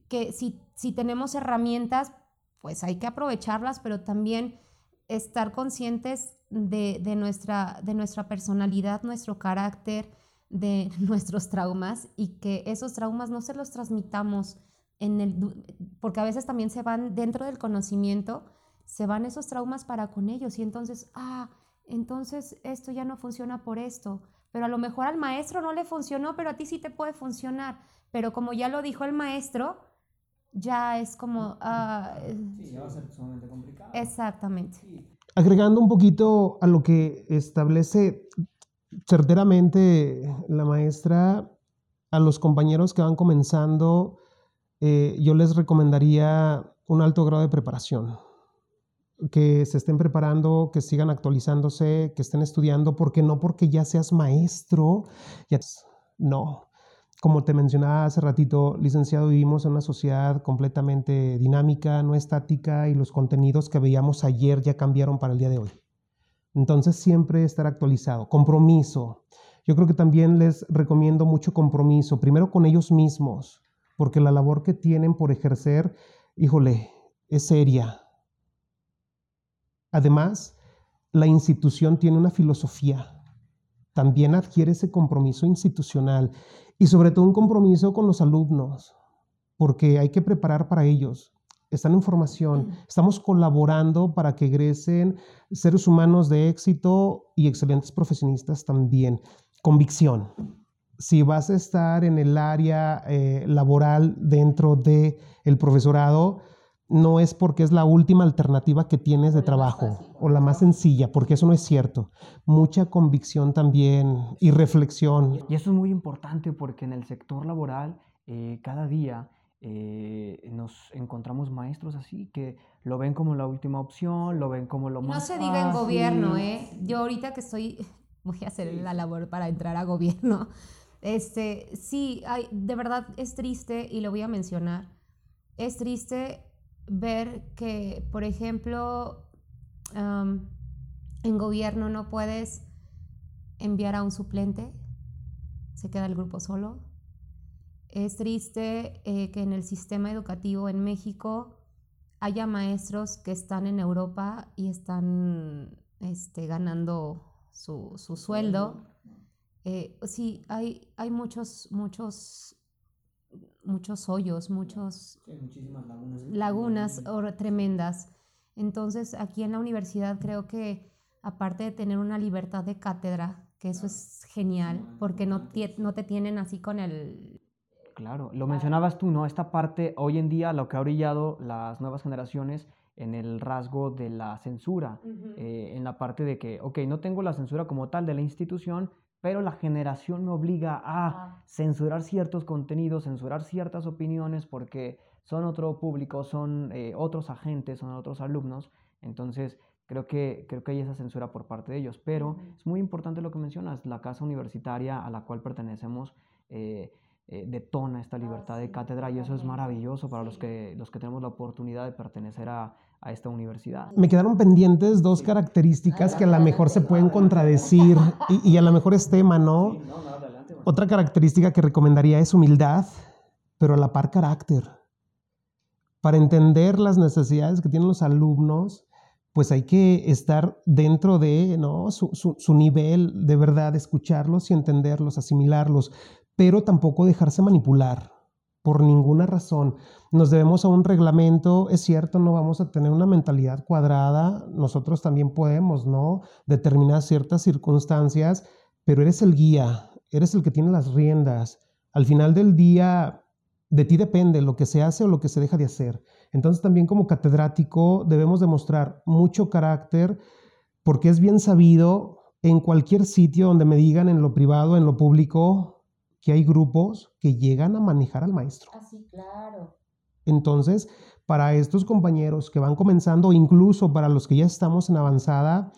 que si, si tenemos herramientas, pues hay que aprovecharlas, pero también estar conscientes de, nuestra, de nuestra personalidad, nuestro carácter, de nuestros traumas y que esos traumas no se los transmitamos en el, porque a veces también se van dentro del conocimiento, se van esos traumas para con ellos y entonces, ah, entonces esto ya no funciona por esto, pero a lo mejor al maestro no le funcionó, pero a ti sí te puede funcionar, pero como ya lo dijo el maestro, ya es como... Ah, sí, ya va a ser sumamente complicado. Exactamente. Agregando un poquito a lo que establece certeramente la maestra, a los compañeros que van comenzando, eh, yo les recomendaría un alto grado de preparación, que se estén preparando, que sigan actualizándose, que estén estudiando, porque no porque ya seas maestro, no. Como te mencionaba hace ratito, licenciado, vivimos en una sociedad completamente dinámica, no estática, y los contenidos que veíamos ayer ya cambiaron para el día de hoy. Entonces siempre estar actualizado. Compromiso. Yo creo que también les recomiendo mucho compromiso, primero con ellos mismos, porque la labor que tienen por ejercer, híjole, es seria. Además, la institución tiene una filosofía. También adquiere ese compromiso institucional y sobre todo un compromiso con los alumnos, porque hay que preparar para ellos están en formación, estamos colaborando para que egresen seres humanos de éxito y excelentes profesionistas también. Convicción. Si vas a estar en el área eh, laboral dentro del el profesorado, no es porque es la última alternativa que tienes de trabajo o la más sencilla, porque eso no es cierto. Mucha convicción también y reflexión. Y eso es muy importante porque en el sector laboral eh, cada día eh, nos encontramos maestros así que lo ven como la última opción, lo ven como lo más. No se diga en gobierno, ¿eh? Yo ahorita que estoy, voy a hacer la labor para entrar a gobierno. Este, sí, hay, de verdad es triste y lo voy a mencionar. Es triste ver que, por ejemplo, en gobierno no puedes enviar a un suplente, se queda el grupo solo es triste eh, que en el sistema educativo en México haya maestros que están en Europa y están este, ganando su, sueldo. Eh, sí, hay, hay muchos, muchos, muchos hoyos, muchos lagunas, tremendas. Entonces, aquí en la universidad creo que aparte de tener una libertad de cátedra, que eso es genial, porque no, no te tienen así con el Claro, lo mencionabas tú, ¿no? Esta parte, hoy en día, lo que ha brillado las nuevas generaciones en el rasgo de la censura, eh, en la parte de que, ok, no tengo la censura como tal de la institución, pero la generación me obliga a censurar ciertos contenidos, censurar ciertas opiniones, porque son otro público, son eh, otros agentes, son otros alumnos, entonces creo que, creo que hay esa censura por parte de ellos, pero es muy importante lo que mencionas, la casa universitaria a la cual pertenecemos, eh, eh, detona esta libertad de cátedra y eso es maravilloso para los que, los que tenemos la oportunidad de pertenecer a, a esta universidad. Me quedaron pendientes dos características que a lo mejor se pueden contradecir y, y a lo mejor es tema, ¿no? Otra característica que recomendaría es humildad, pero a la par carácter. Para entender las necesidades que tienen los alumnos, pues hay que estar dentro de ¿no? su, su, su, nivel de verdad, escucharlos y entenderlos, asimilarlos pero tampoco dejarse manipular por ninguna razón. Nos debemos a un reglamento, es cierto, no vamos a tener una mentalidad cuadrada, nosotros también podemos, ¿no? Determinar ciertas circunstancias, pero eres el guía, eres el que tiene las riendas. Al final del día, de ti depende lo que se hace o lo que se deja de hacer. Entonces también como catedrático debemos demostrar mucho carácter porque es bien sabido en cualquier sitio donde me digan en lo privado, en lo público, que hay grupos que llegan a manejar al maestro. Así, ah, claro. Entonces, para estos compañeros que van comenzando, incluso para los que ya estamos en avanzada,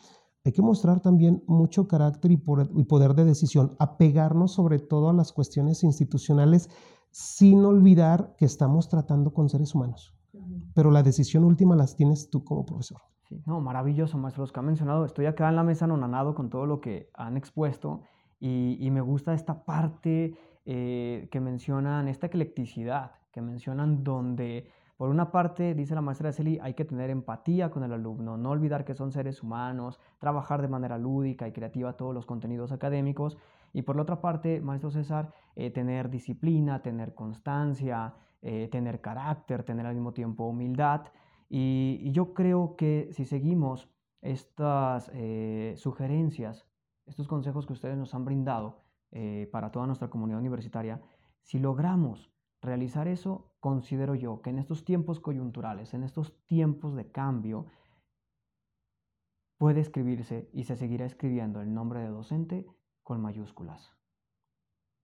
hay que mostrar también mucho carácter y poder de decisión, apegarnos sobre todo a las cuestiones institucionales sin olvidar que estamos tratando con seres humanos. Pero la decisión última las tienes tú como profesor. Sí, no, maravilloso, maestro, los que han mencionado. Estoy acá en la mesa nonanado con todo lo que han expuesto y, me gusta esta parte eh, que mencionan, esta eclecticidad, que mencionan donde, Por una parte, dice la maestra Celi, hay que tener empatía con el alumno, no olvidar que son seres humanos, trabajar de manera lúdica y creativa todos los contenidos académicos. Y por la otra parte, maestro César, eh, tener disciplina, tener constancia, eh, tener carácter, tener al mismo tiempo humildad. Y, yo creo que si seguimos estas sugerencias, estos consejos que ustedes nos han brindado para toda nuestra comunidad universitaria, si logramos realizar eso, considero yo que en estos tiempos coyunturales, en estos tiempos de cambio, puede escribirse y se seguirá escribiendo el nombre de docente con mayúsculas.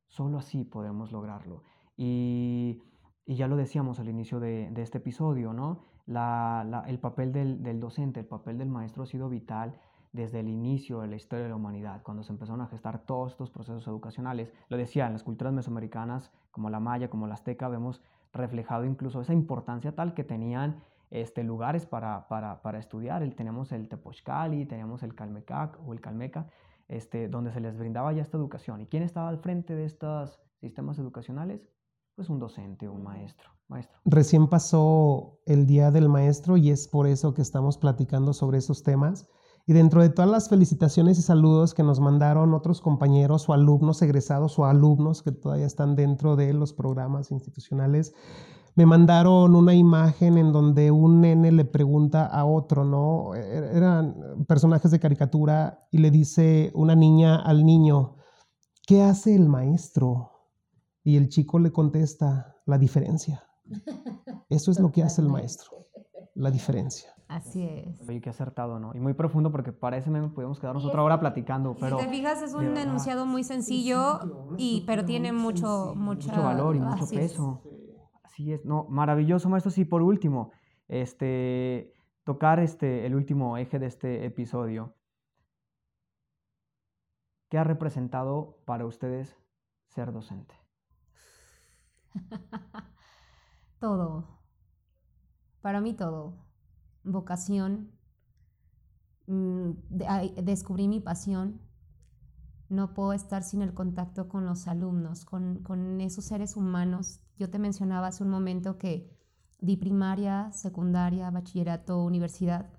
Solo así podemos lograrlo. Y, ya lo decíamos al inicio de, este episodio, ¿no? el papel del, del, docente, el papel del maestro ha sido vital desde el inicio de la historia de la humanidad, cuando se empezaron a gestar todos estos procesos educacionales. Lo decía, en las culturas mesoamericanas, como la maya, como la azteca, vemos reflejado incluso esa importancia tal que tenían este, lugares para, para, para estudiar. El, tenemos el Tepochcali, tenemos el Calmecac o el Calmeca, este, donde se les brindaba ya esta educación. ¿Y quién estaba al frente de estos sistemas educacionales? Pues un docente, un maestro, maestro. Recién pasó el Día del Maestro y es por eso que estamos platicando sobre esos temas. Y dentro de todas las felicitaciones y saludos que nos mandaron otros compañeros o alumnos egresados o alumnos que todavía están dentro de los programas institucionales, me mandaron una imagen en donde un nene le pregunta a otro, ¿no? E-, eran personajes de caricatura y le dice una niña al niño, ¿qué hace el maestro? Y el chico le contesta, la diferencia. Eso es lo que hace el maestro, la diferencia. Así es. Oye, qué acertado, ¿no? Y muy profundo porque para ese meme podemos quedarnos otra hora platicando, pero... Si te fijas, es un enunciado muy sencillo, y, pero tiene mucho, mucho valor y mucho peso. Así es, no, maravilloso, maestro. Sí, por último, este, tocar este, el último eje de este episodio. ¿Qué ha representado para ustedes ser docente? todo. Para mí todo. Vocación. Mm, descubrí mi pasión. No puedo estar sin el contacto con los alumnos, con, con esos seres humanos yo te mencionaba hace un momento que di primaria, secundaria, bachillerato, universidad.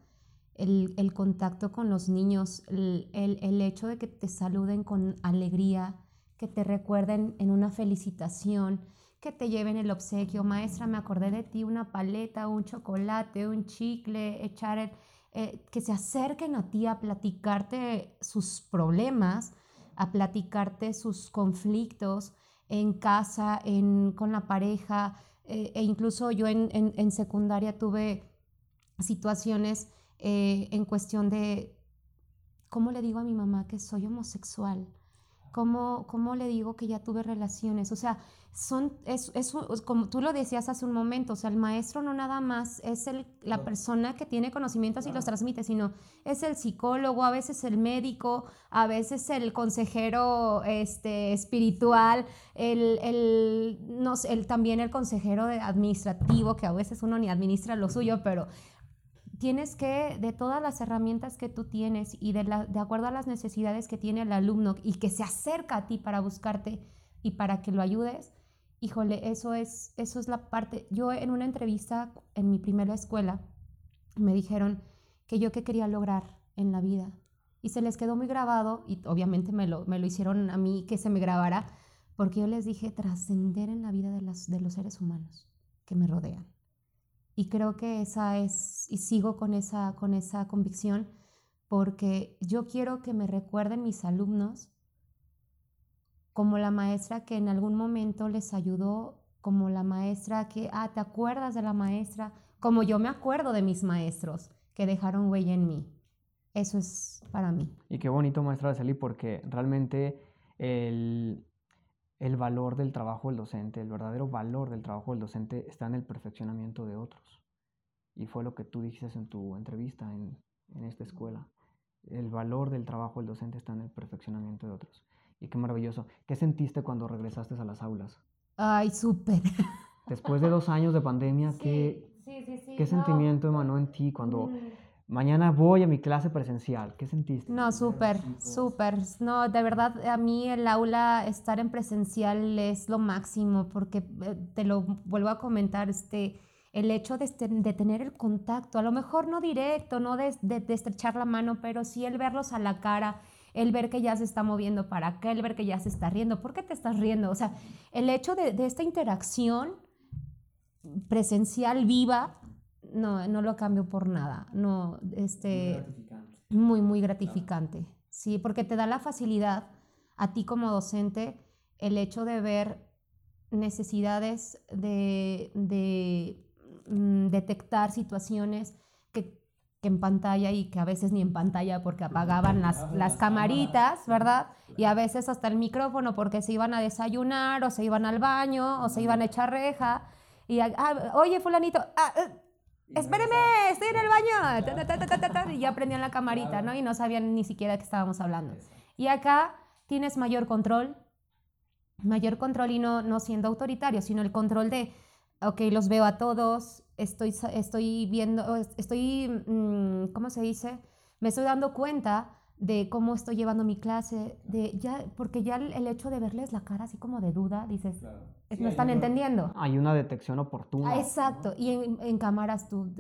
El, contacto con los niños, el, el, hecho de que te saluden con alegría, que te recuerden en una felicitación, que te lleven el obsequio, maestra, me acordé de ti, una paleta, un chocolate, un chicle, echar eh, que se acerquen a ti a platicarte sus problemas, a platicarte sus conflictos, en casa, en, con la pareja, eh, e incluso yo en, en, secundaria tuve situaciones eh, en cuestión de, ¿cómo le digo a mi mamá que soy homosexual? ¿Cómo, ¿Cómo le digo que ya tuve relaciones? O sea, son, es, es, como tú lo decías hace un momento, o sea, el maestro no nada más es el, la persona que tiene conocimientos y los transmite, sino es el psicólogo, a veces el médico, a veces el consejero este, espiritual, el, el, no el, también el consejero administrativo, que a veces uno ni administra lo suyo, pero tienes que, de todas las herramientas que tú tienes y de, acuerdo a las necesidades que tiene el alumno y que se acerca a ti para buscarte y para que lo ayudes, híjole, eso es, eso es la parte. Yo en una entrevista en mi primera escuela me dijeron que yo qué quería lograr en la vida. Y se les quedó muy grabado y obviamente me lo, me lo hicieron a mí que se me grabara, porque yo les dije trascender en la vida de, las, de los seres humanos que me rodean. Y creo que esa es, y sigo con esa, con esa convicción, porque yo quiero que me recuerden mis alumnos como la maestra que en algún momento les ayudó, como la maestra que, ah, te acuerdas de la maestra, como yo me acuerdo de mis maestros que dejaron huella en mí. Eso es para mí. Y qué bonito, maestra Araceli, porque realmente el, el valor del trabajo del docente, el verdadero valor del trabajo del docente está en el perfeccionamiento de otros. Y fue lo que tú dijiste en tu entrevista en, en esta escuela. El valor del trabajo del docente está en el perfeccionamiento de otros. Y qué maravilloso. ¿Qué sentiste cuando regresaste a las aulas? Ay, súper. Después de dos años de pandemia, ¿qué, ¿qué sentimiento emanó en ti cuando mm. Mañana voy a mi clase presencial? ¿Qué sentiste? No, súper, súper. No, de verdad, a mí el aula, estar en presencial es lo máximo, porque eh, te lo vuelvo a comentar, este, el hecho de, este, de, tener el contacto, a lo mejor no directo, no de, de, estrechar la mano, pero sí el verlos a la cara, el ver que ya se está moviendo para acá, el ver que ya se está riendo. ¿Por qué te estás riendo? O sea, el hecho de, esta interacción presencial viva, no, no lo cambio por nada. No, este, muy, muy gratificante. Sí, porque te da la facilidad a ti como docente el hecho de ver necesidades de, de Mm, detectar situaciones que, en pantalla y que a veces ni en pantalla porque apagaban las, las camaritas, ¿verdad? Y a veces hasta el micrófono porque se iban a desayunar o se iban al baño o se iban a echar reja. Y, ah, oye, fulanito, ah, eh, espéreme, estoy en el baño. y ya prendían la camarita, ¿no? Y no sabían ni siquiera qué estábamos hablando. Y acá tienes mayor control, mayor control y no, no siendo autoritario, sino el control de ok, los veo a todos, estoy, estoy viendo, estoy, mm, ¿cómo se dice? Me estoy dando cuenta de cómo estoy llevando mi clase, de ya, porque ya el, hecho de verles la cara así como de duda, dices, no están entendiendo. Hay una detección oportuna. Ah, exacto, y en, cámaras tú,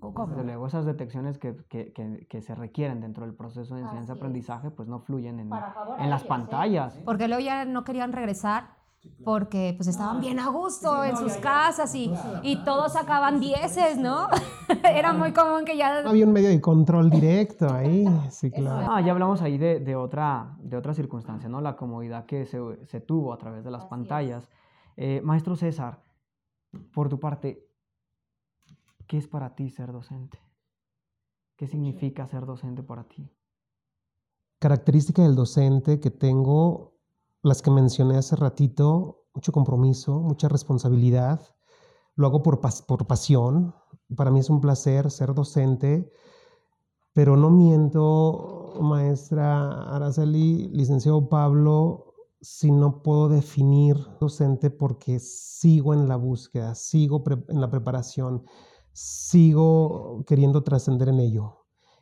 ¿cómo? Desde luego esas detecciones que, que, que, se requieren dentro del proceso de enseñanza-aprendizaje, pues no fluyen en, en las pantallas. Porque luego ya no querían regresar porque pues estaban bien a gusto en sus casas y, y todos sacaban dieces, ¿no? Era muy común que ya... Había un medio de control directo ahí, sí, claro. Ah, ya hablamos ahí de, de, otra, de otra circunstancia, ¿no? La comodidad que se, se tuvo a través de las pantallas. Eh, maestro César, por tu parte, ¿qué es para ti ser docente? ¿Qué significa ser docente para ti? Característica del docente que tengo las que mencioné hace ratito, mucho compromiso, mucha responsabilidad. Lo hago por, por pasión. Para mí es un placer ser docente, pero no miento, maestra Araceli, licenciado Pablo, si no puedo definir docente porque sigo en la búsqueda, sigo en la preparación, sigo queriendo trascender en ello.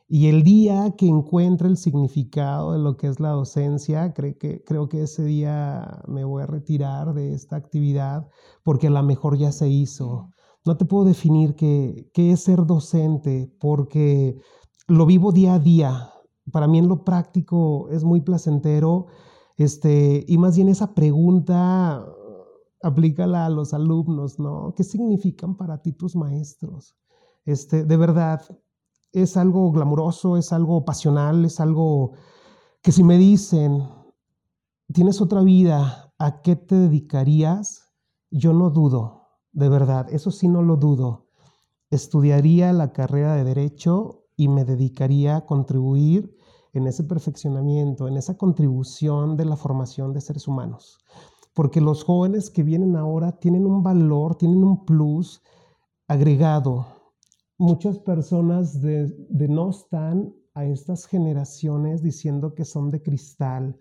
Y el día que encuentre el significado de lo que es la docencia, creo que, creo que ese día me voy a retirar de esta actividad porque a lo mejor ya se hizo. No te puedo definir qué, qué es ser docente porque lo vivo día a día. Para mí en lo práctico es muy placentero este, y más bien esa pregunta aplícala a los alumnos, ¿no? ¿Qué significan para ti tus maestros? Este, de verdad, es algo glamuroso, es algo pasional, es algo que si me dicen, tienes otra vida, ¿a qué te dedicarías? Yo no dudo, de verdad, eso sí no lo dudo. Estudiaría la carrera de derecho y me dedicaría a contribuir en ese perfeccionamiento, en esa contribución de la formación de seres humanos. Porque los jóvenes que vienen ahora tienen un valor, tienen un plus agregado muchas personas de, denostan a estas generaciones diciendo que son de cristal,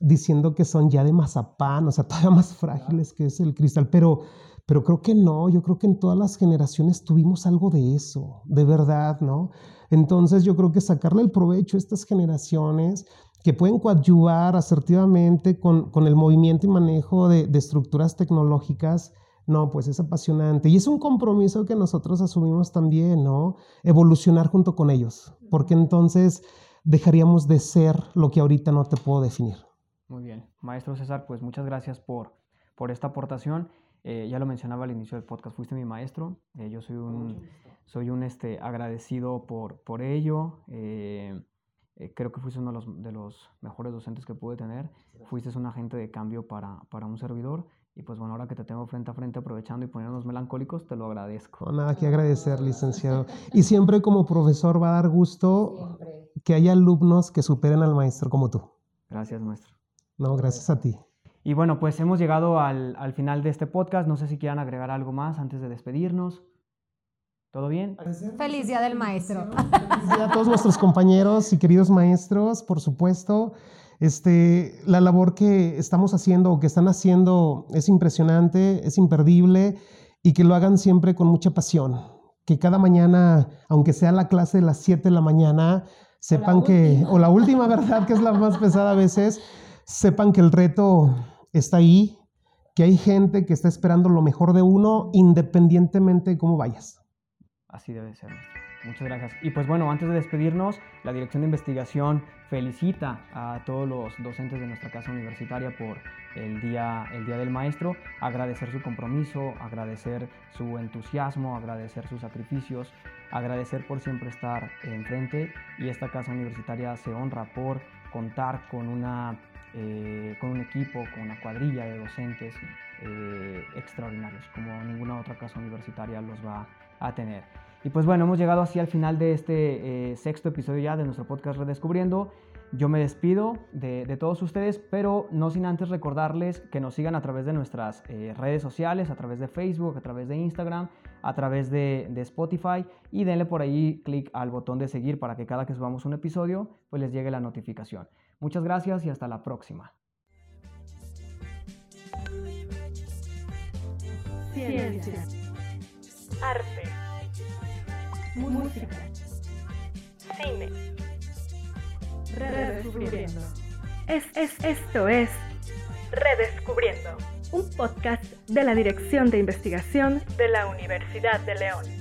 diciendo que son ya de mazapán, o sea, todavía más frágiles que es el cristal, pero, pero creo que no, yo creo que en todas las generaciones tuvimos algo de eso, de verdad, ¿no? Entonces yo creo que sacarle el provecho a estas generaciones que pueden coadyuvar asertivamente con, el movimiento y manejo de estructuras tecnológicas, no, pues es apasionante. Y es un compromiso que nosotros asumimos también, ¿no? Evolucionar junto con ellos, porque entonces dejaríamos de ser lo que ahorita no te puedo definir. Muy bien. Maestro César, pues muchas gracias por, por esta aportación. Eh, ya lo mencionaba al inicio del podcast, fuiste mi maestro. Eh, yo soy un, soy un este, agradecido por, por ello. Eh, creo que fuiste uno de los, de los, mejores docentes que pude tener. Fuiste un agente de cambio para, para un servidor y pues bueno, ahora que te tengo frente a frente, aprovechando y poniéndonos melancólicos, te lo agradezco. nada que agradecer, licenciado. Y siempre como profesor va a dar gusto que haya alumnos que superen al maestro como tú. Gracias, maestro. No, gracias a ti. Y bueno, pues hemos llegado al, al final de este podcast. No sé si quieran agregar algo más antes de despedirnos. ¿Todo bien? Feliz Día del Maestro. Feliz día a todos nuestros compañeros y queridos maestros, por supuesto. Este, la labor que estamos haciendo o que están haciendo es impresionante, es imperdible y que lo hagan siempre con mucha pasión. Que cada mañana, aunque sea la clase de las 7 de la mañana, sepan que, o la última verdad, que es la más pesada a veces, sepan que el reto está ahí que hay gente que está esperando lo mejor de uno independientemente de cómo vayas. Así debe ser, Muchas gracias. Y pues bueno, antes de despedirnos, la Dirección de Investigación felicita a todos los docentes de nuestra casa universitaria por el día, el día del maestro, agradecer su compromiso, agradecer su entusiasmo, agradecer sus sacrificios, agradecer por siempre estar enfrente y esta casa universitaria se honra por contar con, una, eh, con un equipo, con una cuadrilla de docentes eh, extraordinarios, como ninguna otra casa universitaria los va a tener. Y pues bueno, hemos llegado así al final de este eh, sexto episodio ya de nuestro podcast Redescubriendo. Yo me despido de, todos ustedes, pero no sin antes recordarles que nos sigan a través de nuestras eh, redes sociales, a través de Facebook, a través de Instagram, a través de, de Spotify y denle por ahí clic al botón de seguir para que cada que subamos un episodio pues les llegue la notificación. Muchas gracias y hasta la próxima. Ciencia, arte música, cine, redescubriendo. Es, es, esto es Redescubriendo, un podcast de la Dirección de Investigación de la Universidad de León.